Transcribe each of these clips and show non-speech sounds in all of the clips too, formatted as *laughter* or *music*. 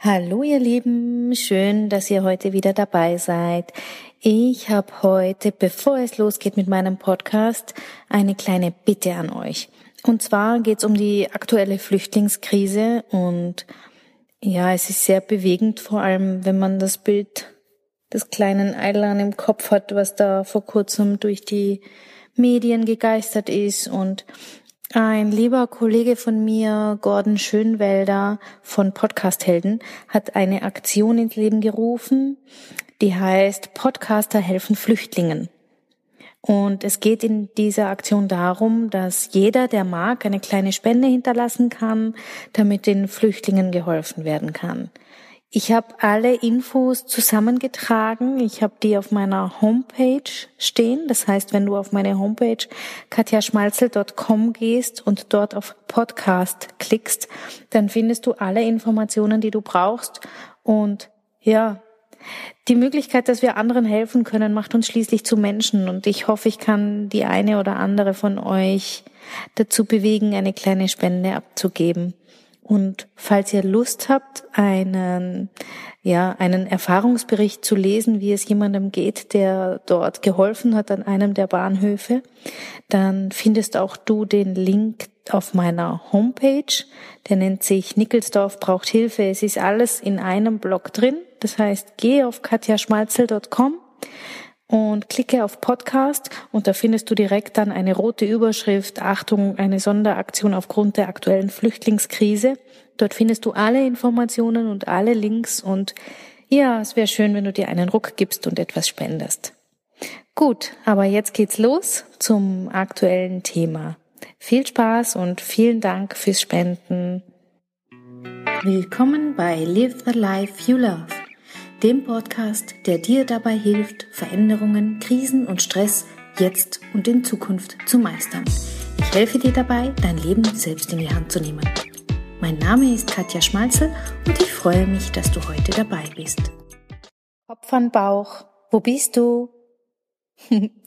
Hallo ihr Lieben, schön, dass ihr heute wieder dabei seid. Ich habe heute, bevor es losgeht mit meinem Podcast, eine kleine Bitte an euch. Und zwar geht es um die aktuelle Flüchtlingskrise und ja, es ist sehr bewegend, vor allem wenn man das Bild des kleinen Eilan im Kopf hat, was da vor kurzem durch die Medien gegeistert ist und ein lieber Kollege von mir, Gordon Schönwelder von Podcast Helden, hat eine Aktion ins Leben gerufen, die heißt Podcaster helfen Flüchtlingen. Und es geht in dieser Aktion darum, dass jeder, der mag, eine kleine Spende hinterlassen kann, damit den Flüchtlingen geholfen werden kann. Ich habe alle Infos zusammengetragen. Ich habe die auf meiner Homepage stehen. Das heißt, wenn du auf meine Homepage katjaschmalzel.com gehst und dort auf Podcast klickst, dann findest du alle Informationen, die du brauchst. Und ja, die Möglichkeit, dass wir anderen helfen können, macht uns schließlich zu Menschen. Und ich hoffe, ich kann die eine oder andere von euch dazu bewegen, eine kleine Spende abzugeben. Und falls ihr Lust habt, einen, ja, einen Erfahrungsbericht zu lesen, wie es jemandem geht, der dort geholfen hat an einem der Bahnhöfe, dann findest auch du den Link auf meiner Homepage. Der nennt sich Nickelsdorf braucht Hilfe. Es ist alles in einem Blog drin. Das heißt, geh auf katjaschmalzel.com und klicke auf Podcast und da findest du direkt dann eine rote Überschrift, Achtung, eine Sonderaktion aufgrund der aktuellen Flüchtlingskrise. Dort findest du alle Informationen und alle Links und ja, es wäre schön, wenn du dir einen Ruck gibst und etwas spendest. Gut, aber jetzt geht's los zum aktuellen Thema. Viel Spaß und vielen Dank fürs Spenden. Willkommen bei Live the Life You Love dem Podcast, der dir dabei hilft, Veränderungen, Krisen und Stress jetzt und in Zukunft zu meistern. Ich helfe dir dabei, dein Leben selbst in die Hand zu nehmen. Mein Name ist Katja Schmalzel und ich freue mich, dass du heute dabei bist. Kopf an Bauch, wo bist du? *laughs*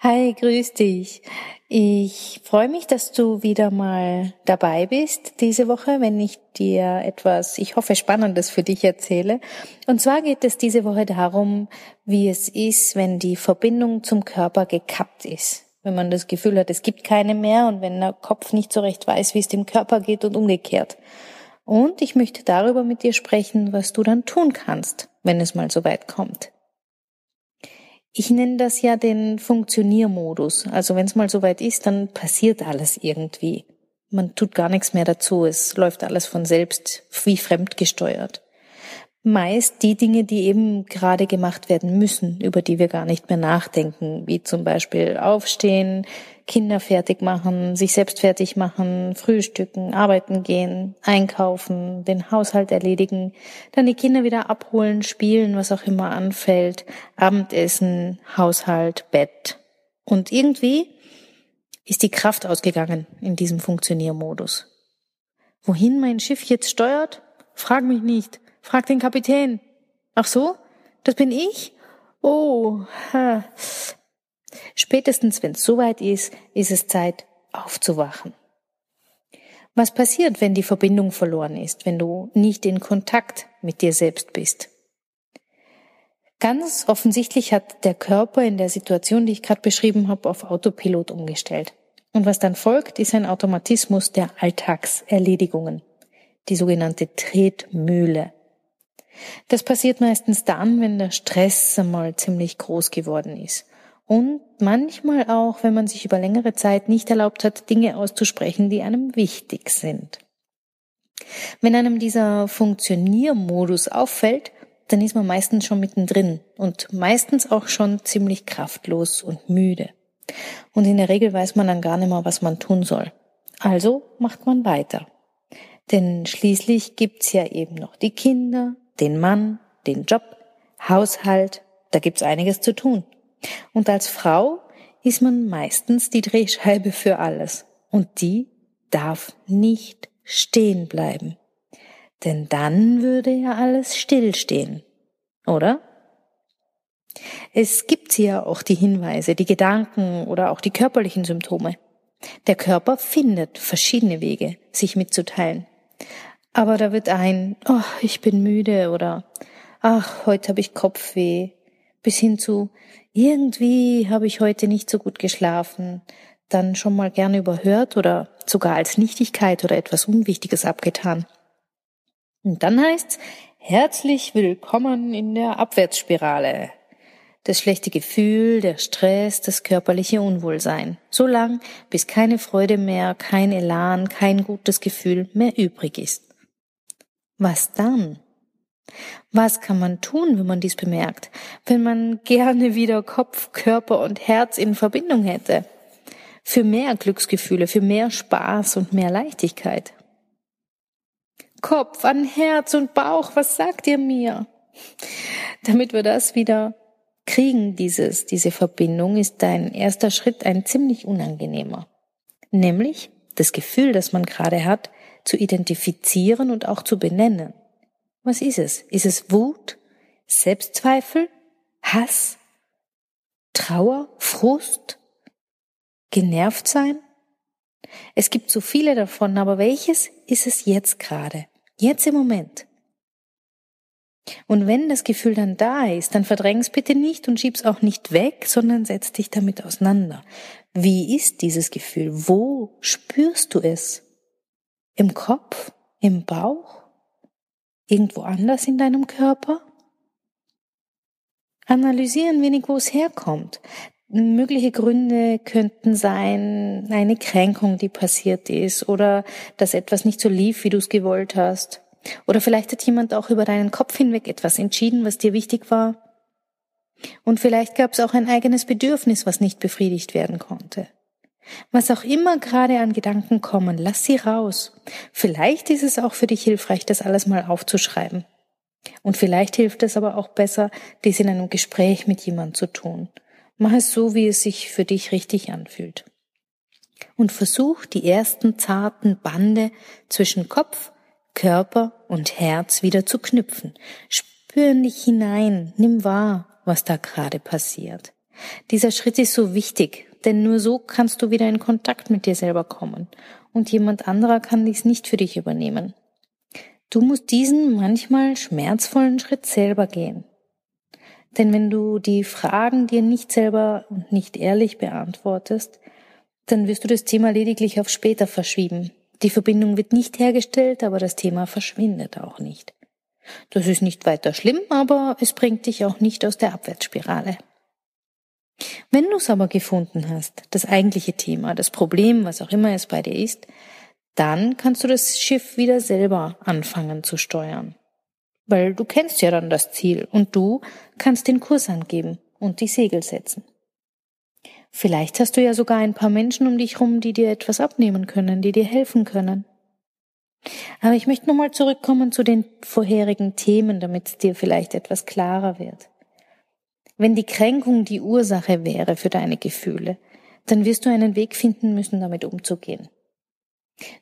Hi, grüß dich. Ich freue mich, dass du wieder mal dabei bist diese Woche, wenn ich dir etwas, ich hoffe, Spannendes für dich erzähle. Und zwar geht es diese Woche darum, wie es ist, wenn die Verbindung zum Körper gekappt ist. Wenn man das Gefühl hat, es gibt keine mehr und wenn der Kopf nicht so recht weiß, wie es dem Körper geht und umgekehrt. Und ich möchte darüber mit dir sprechen, was du dann tun kannst, wenn es mal so weit kommt. Ich nenne das ja den Funktioniermodus. Also wenn es mal soweit ist, dann passiert alles irgendwie. Man tut gar nichts mehr dazu. Es läuft alles von selbst wie fremdgesteuert. Meist die Dinge, die eben gerade gemacht werden müssen, über die wir gar nicht mehr nachdenken, wie zum Beispiel aufstehen, Kinder fertig machen, sich selbst fertig machen, frühstücken, arbeiten gehen, einkaufen, den Haushalt erledigen, dann die Kinder wieder abholen, spielen, was auch immer anfällt, Abendessen, Haushalt, Bett. Und irgendwie ist die Kraft ausgegangen in diesem Funktioniermodus. Wohin mein Schiff jetzt steuert? Frag mich nicht. Frag den Kapitän. Ach so? Das bin ich? Oh, ha. Spätestens, wenn es soweit ist, ist es Zeit aufzuwachen. Was passiert, wenn die Verbindung verloren ist, wenn du nicht in Kontakt mit dir selbst bist? Ganz offensichtlich hat der Körper in der Situation, die ich gerade beschrieben habe, auf Autopilot umgestellt. Und was dann folgt, ist ein Automatismus der Alltagserledigungen, die sogenannte Tretmühle. Das passiert meistens dann, wenn der Stress einmal ziemlich groß geworden ist und manchmal auch, wenn man sich über längere Zeit nicht erlaubt hat, Dinge auszusprechen, die einem wichtig sind. Wenn einem dieser Funktioniermodus auffällt, dann ist man meistens schon mittendrin und meistens auch schon ziemlich kraftlos und müde. Und in der Regel weiß man dann gar nicht mehr, was man tun soll. Also macht man weiter. Denn schließlich gibt's ja eben noch die Kinder, den Mann, den Job, Haushalt, da gibt's einiges zu tun. Und als Frau ist man meistens die Drehscheibe für alles. Und die darf nicht stehen bleiben. Denn dann würde ja alles stillstehen. Oder? Es gibt ja auch die Hinweise, die Gedanken oder auch die körperlichen Symptome. Der Körper findet verschiedene Wege, sich mitzuteilen. Aber da wird ein, oh, ich bin müde oder ach, heute habe ich Kopfweh, bis hin zu, irgendwie habe ich heute nicht so gut geschlafen, dann schon mal gerne überhört oder sogar als Nichtigkeit oder etwas Unwichtiges abgetan. Und dann heißt's, herzlich willkommen in der Abwärtsspirale. Das schlechte Gefühl, der Stress, das körperliche Unwohlsein. So lang, bis keine Freude mehr, kein Elan, kein gutes Gefühl mehr übrig ist. Was dann? Was kann man tun, wenn man dies bemerkt, wenn man gerne wieder Kopf, Körper und Herz in Verbindung hätte? Für mehr Glücksgefühle, für mehr Spaß und mehr Leichtigkeit. Kopf an Herz und Bauch, was sagt ihr mir? Damit wir das wieder kriegen, dieses, diese Verbindung, ist dein erster Schritt ein ziemlich unangenehmer. Nämlich das Gefühl, das man gerade hat, zu identifizieren und auch zu benennen. Was ist es? Ist es Wut, Selbstzweifel, Hass, Trauer, Frust, genervt sein? Es gibt so viele davon, aber welches ist es jetzt gerade? Jetzt im Moment? Und wenn das Gefühl dann da ist, dann verdräng's bitte nicht und schieb's auch nicht weg, sondern setz dich damit auseinander. Wie ist dieses Gefühl? Wo spürst du es? Im Kopf? Im Bauch? Irgendwo anders in deinem Körper? Analysieren wenig, wo es herkommt. Mögliche Gründe könnten sein, eine Kränkung, die passiert ist, oder dass etwas nicht so lief, wie du es gewollt hast. Oder vielleicht hat jemand auch über deinen Kopf hinweg etwas entschieden, was dir wichtig war. Und vielleicht gab es auch ein eigenes Bedürfnis, was nicht befriedigt werden konnte. Was auch immer gerade an Gedanken kommen, lass sie raus. Vielleicht ist es auch für dich hilfreich, das alles mal aufzuschreiben. Und vielleicht hilft es aber auch besser, dies in einem Gespräch mit jemandem zu tun. Mach es so, wie es sich für dich richtig anfühlt. Und versuch die ersten zarten Bande zwischen Kopf, Körper und Herz wieder zu knüpfen. Spür dich hinein, nimm wahr, was da gerade passiert. Dieser Schritt ist so wichtig, denn nur so kannst du wieder in Kontakt mit dir selber kommen und jemand anderer kann dies nicht für dich übernehmen. Du musst diesen manchmal schmerzvollen Schritt selber gehen. Denn wenn du die Fragen dir nicht selber und nicht ehrlich beantwortest, dann wirst du das Thema lediglich auf später verschieben die Verbindung wird nicht hergestellt, aber das Thema verschwindet auch nicht. Das ist nicht weiter schlimm, aber es bringt dich auch nicht aus der Abwärtsspirale. Wenn du es aber gefunden hast, das eigentliche Thema, das Problem, was auch immer es bei dir ist, dann kannst du das Schiff wieder selber anfangen zu steuern. Weil du kennst ja dann das Ziel und du kannst den Kurs angeben und die Segel setzen. Vielleicht hast du ja sogar ein paar Menschen um dich rum, die dir etwas abnehmen können, die dir helfen können. Aber ich möchte nochmal zurückkommen zu den vorherigen Themen, damit es dir vielleicht etwas klarer wird. Wenn die Kränkung die Ursache wäre für deine Gefühle, dann wirst du einen Weg finden müssen, damit umzugehen.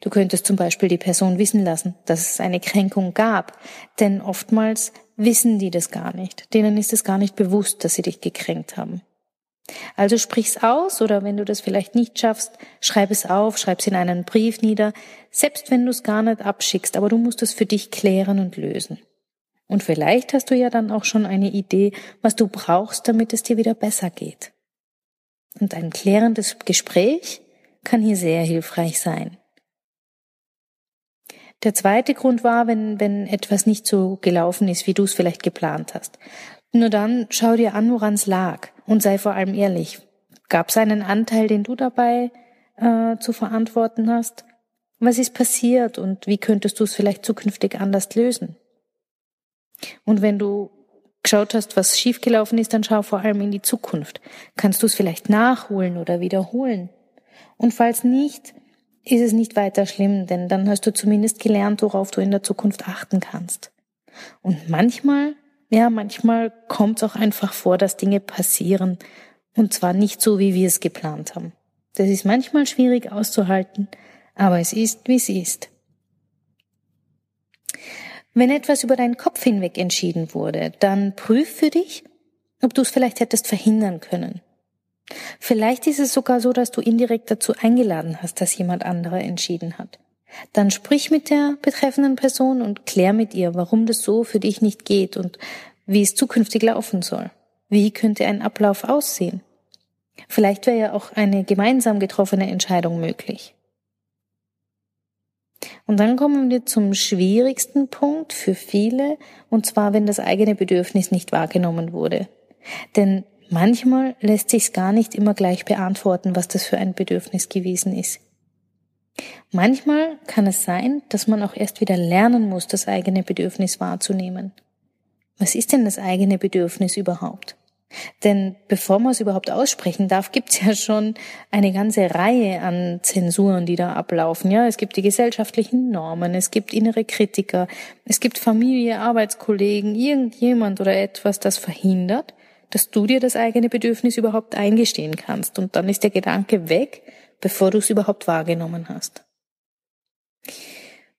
Du könntest zum Beispiel die Person wissen lassen, dass es eine Kränkung gab, denn oftmals wissen die das gar nicht, denen ist es gar nicht bewusst, dass sie dich gekränkt haben. Also sprich's aus oder wenn du das vielleicht nicht schaffst, schreib es auf, schreib's in einen Brief nieder, selbst wenn du es gar nicht abschickst, aber du musst es für dich klären und lösen. Und vielleicht hast du ja dann auch schon eine Idee, was du brauchst, damit es dir wieder besser geht. Und ein klärendes Gespräch kann hier sehr hilfreich sein. Der zweite Grund war, wenn, wenn etwas nicht so gelaufen ist, wie du es vielleicht geplant hast. Nur dann schau dir an, woran es lag und sei vor allem ehrlich. Gab es einen Anteil, den du dabei äh, zu verantworten hast? Was ist passiert und wie könntest du es vielleicht zukünftig anders lösen? Und wenn du geschaut hast, was schiefgelaufen ist, dann schau vor allem in die Zukunft. Kannst du es vielleicht nachholen oder wiederholen? Und falls nicht, ist es nicht weiter schlimm, denn dann hast du zumindest gelernt, worauf du in der Zukunft achten kannst. Und manchmal ja, manchmal kommt es auch einfach vor, dass Dinge passieren und zwar nicht so, wie wir es geplant haben. Das ist manchmal schwierig auszuhalten, aber es ist, wie es ist. Wenn etwas über deinen Kopf hinweg entschieden wurde, dann prüf für dich, ob du es vielleicht hättest verhindern können. Vielleicht ist es sogar so, dass du indirekt dazu eingeladen hast, dass jemand anderer entschieden hat. Dann sprich mit der betreffenden Person und klär mit ihr, warum das so für dich nicht geht und wie es zukünftig laufen soll. Wie könnte ein Ablauf aussehen? Vielleicht wäre ja auch eine gemeinsam getroffene Entscheidung möglich. Und dann kommen wir zum schwierigsten Punkt für viele, und zwar, wenn das eigene Bedürfnis nicht wahrgenommen wurde. Denn manchmal lässt sich's gar nicht immer gleich beantworten, was das für ein Bedürfnis gewesen ist. Manchmal kann es sein, dass man auch erst wieder lernen muss, das eigene Bedürfnis wahrzunehmen. Was ist denn das eigene Bedürfnis überhaupt? Denn bevor man es überhaupt aussprechen darf, *laughs* gibt's ja schon eine ganze Reihe an Zensuren, die da ablaufen. Ja, es gibt die gesellschaftlichen Normen, es gibt innere Kritiker, es gibt Familie, Arbeitskollegen, irgendjemand oder etwas, das verhindert, dass du dir das eigene Bedürfnis überhaupt eingestehen kannst. Und dann ist der Gedanke weg, bevor du es überhaupt wahrgenommen hast.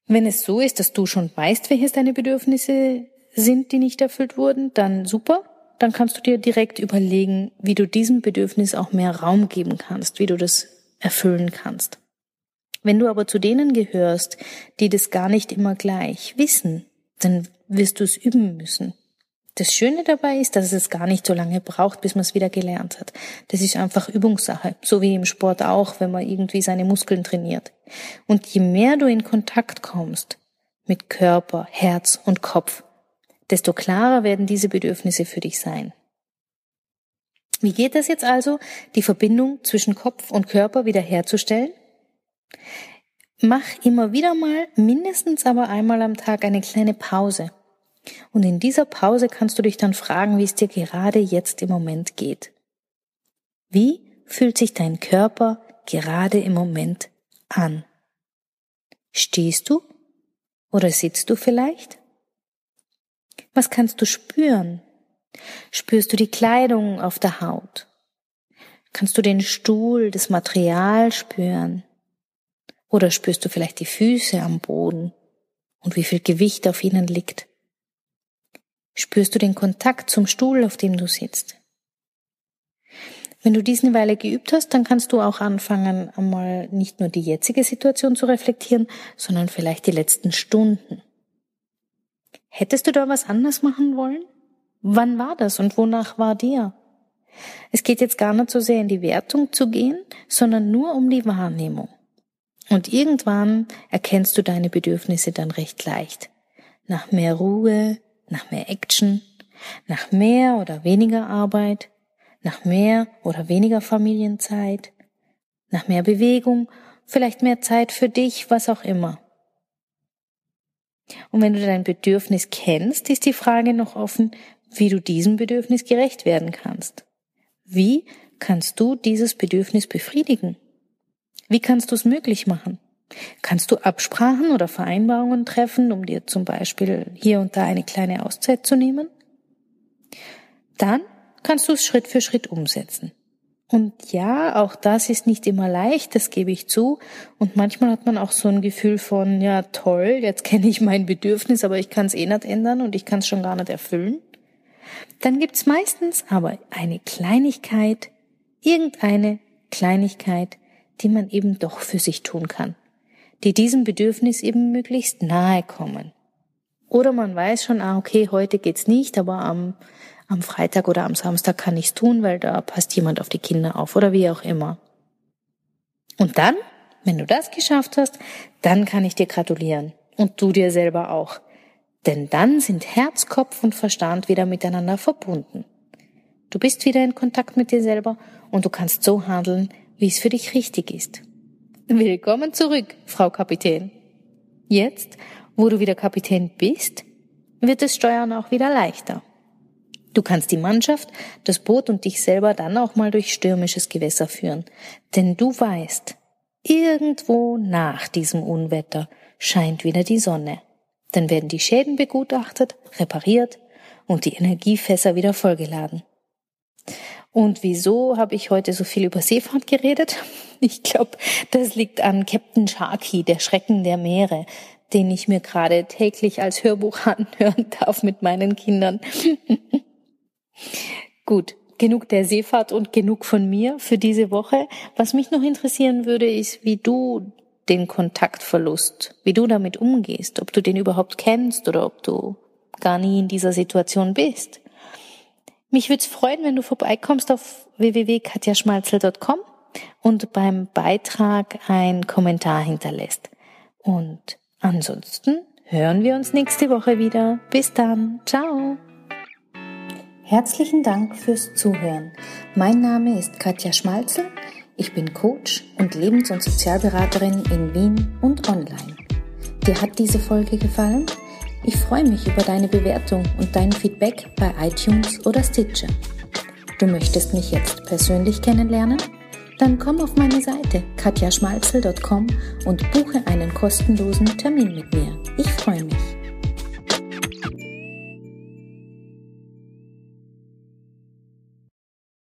Wenn es so ist, dass du schon weißt, welches deine Bedürfnisse sind, die nicht erfüllt wurden, dann super dann kannst du dir direkt überlegen, wie du diesem Bedürfnis auch mehr Raum geben kannst, wie du das erfüllen kannst. Wenn du aber zu denen gehörst, die das gar nicht immer gleich wissen, dann wirst du es üben müssen. Das Schöne dabei ist, dass es gar nicht so lange braucht, bis man es wieder gelernt hat. Das ist einfach Übungssache, so wie im Sport auch, wenn man irgendwie seine Muskeln trainiert. Und je mehr du in Kontakt kommst mit Körper, Herz und Kopf, desto klarer werden diese Bedürfnisse für dich sein. Wie geht es jetzt also, die Verbindung zwischen Kopf und Körper wiederherzustellen? Mach immer wieder mal, mindestens aber einmal am Tag eine kleine Pause. Und in dieser Pause kannst du dich dann fragen, wie es dir gerade jetzt im Moment geht. Wie fühlt sich dein Körper gerade im Moment an? Stehst du? Oder sitzt du vielleicht? Was kannst du spüren? Spürst du die Kleidung auf der Haut? Kannst du den Stuhl, das Material spüren? Oder spürst du vielleicht die Füße am Boden und wie viel Gewicht auf ihnen liegt? Spürst du den Kontakt zum Stuhl, auf dem du sitzt? Wenn du dies eine Weile geübt hast, dann kannst du auch anfangen, einmal nicht nur die jetzige Situation zu reflektieren, sondern vielleicht die letzten Stunden. Hättest du da was anders machen wollen? Wann war das und wonach war dir? Es geht jetzt gar nicht so sehr in die Wertung zu gehen, sondern nur um die Wahrnehmung. Und irgendwann erkennst du deine Bedürfnisse dann recht leicht. Nach mehr Ruhe, nach mehr Action, nach mehr oder weniger Arbeit, nach mehr oder weniger Familienzeit, nach mehr Bewegung, vielleicht mehr Zeit für dich, was auch immer. Und wenn du dein Bedürfnis kennst, ist die Frage noch offen, wie du diesem Bedürfnis gerecht werden kannst. Wie kannst du dieses Bedürfnis befriedigen? Wie kannst du es möglich machen? Kannst du Absprachen oder Vereinbarungen treffen, um dir zum Beispiel hier und da eine kleine Auszeit zu nehmen? Dann kannst du es Schritt für Schritt umsetzen. Und ja, auch das ist nicht immer leicht, das gebe ich zu. Und manchmal hat man auch so ein Gefühl von, ja toll, jetzt kenne ich mein Bedürfnis, aber ich kann es eh nicht ändern und ich kann es schon gar nicht erfüllen. Dann gibt's meistens aber eine Kleinigkeit, irgendeine Kleinigkeit, die man eben doch für sich tun kann, die diesem Bedürfnis eben möglichst nahe kommen. Oder man weiß schon, ah, okay, heute geht's nicht, aber am am Freitag oder am Samstag kann ich's tun, weil da passt jemand auf die Kinder auf oder wie auch immer. Und dann, wenn du das geschafft hast, dann kann ich dir gratulieren. Und du dir selber auch. Denn dann sind Herz, Kopf und Verstand wieder miteinander verbunden. Du bist wieder in Kontakt mit dir selber und du kannst so handeln, wie es für dich richtig ist. Willkommen zurück, Frau Kapitän. Jetzt, wo du wieder Kapitän bist, wird das Steuern auch wieder leichter. Du kannst die Mannschaft, das Boot und dich selber dann auch mal durch stürmisches Gewässer führen. Denn du weißt, irgendwo nach diesem Unwetter scheint wieder die Sonne. Dann werden die Schäden begutachtet, repariert und die Energiefässer wieder vollgeladen. Und wieso habe ich heute so viel über Seefahrt geredet? *laughs* Ich glaube, das liegt an Captain Sharky, der Schrecken der Meere, den ich mir gerade täglich als Hörbuch *laughs* anhören darf mit meinen Kindern. *laughs* Gut, genug der Seefahrt und genug von mir für diese Woche. Was mich noch interessieren würde, ist, wie du den Kontaktverlust, wie du damit umgehst, ob du den überhaupt kennst oder ob du gar nie in dieser Situation bist. Mich würde es freuen, wenn du vorbeikommst auf www.katjaschmalzel.com und beim Beitrag einen Kommentar hinterlässt. Und ansonsten hören wir uns nächste Woche wieder. Bis dann. Ciao. Herzlichen Dank fürs Zuhören. Mein Name ist Katja Schmalzel. Ich bin Coach und Lebens- und Sozialberaterin in Wien und online. Dir hat diese Folge gefallen? Ich freue mich über deine Bewertung und dein Feedback bei iTunes oder Stitcher. Du möchtest mich jetzt persönlich kennenlernen? Dann komm auf meine Seite katjaschmalzel.com und buche einen kostenlosen Termin mit mir. Ich freue mich.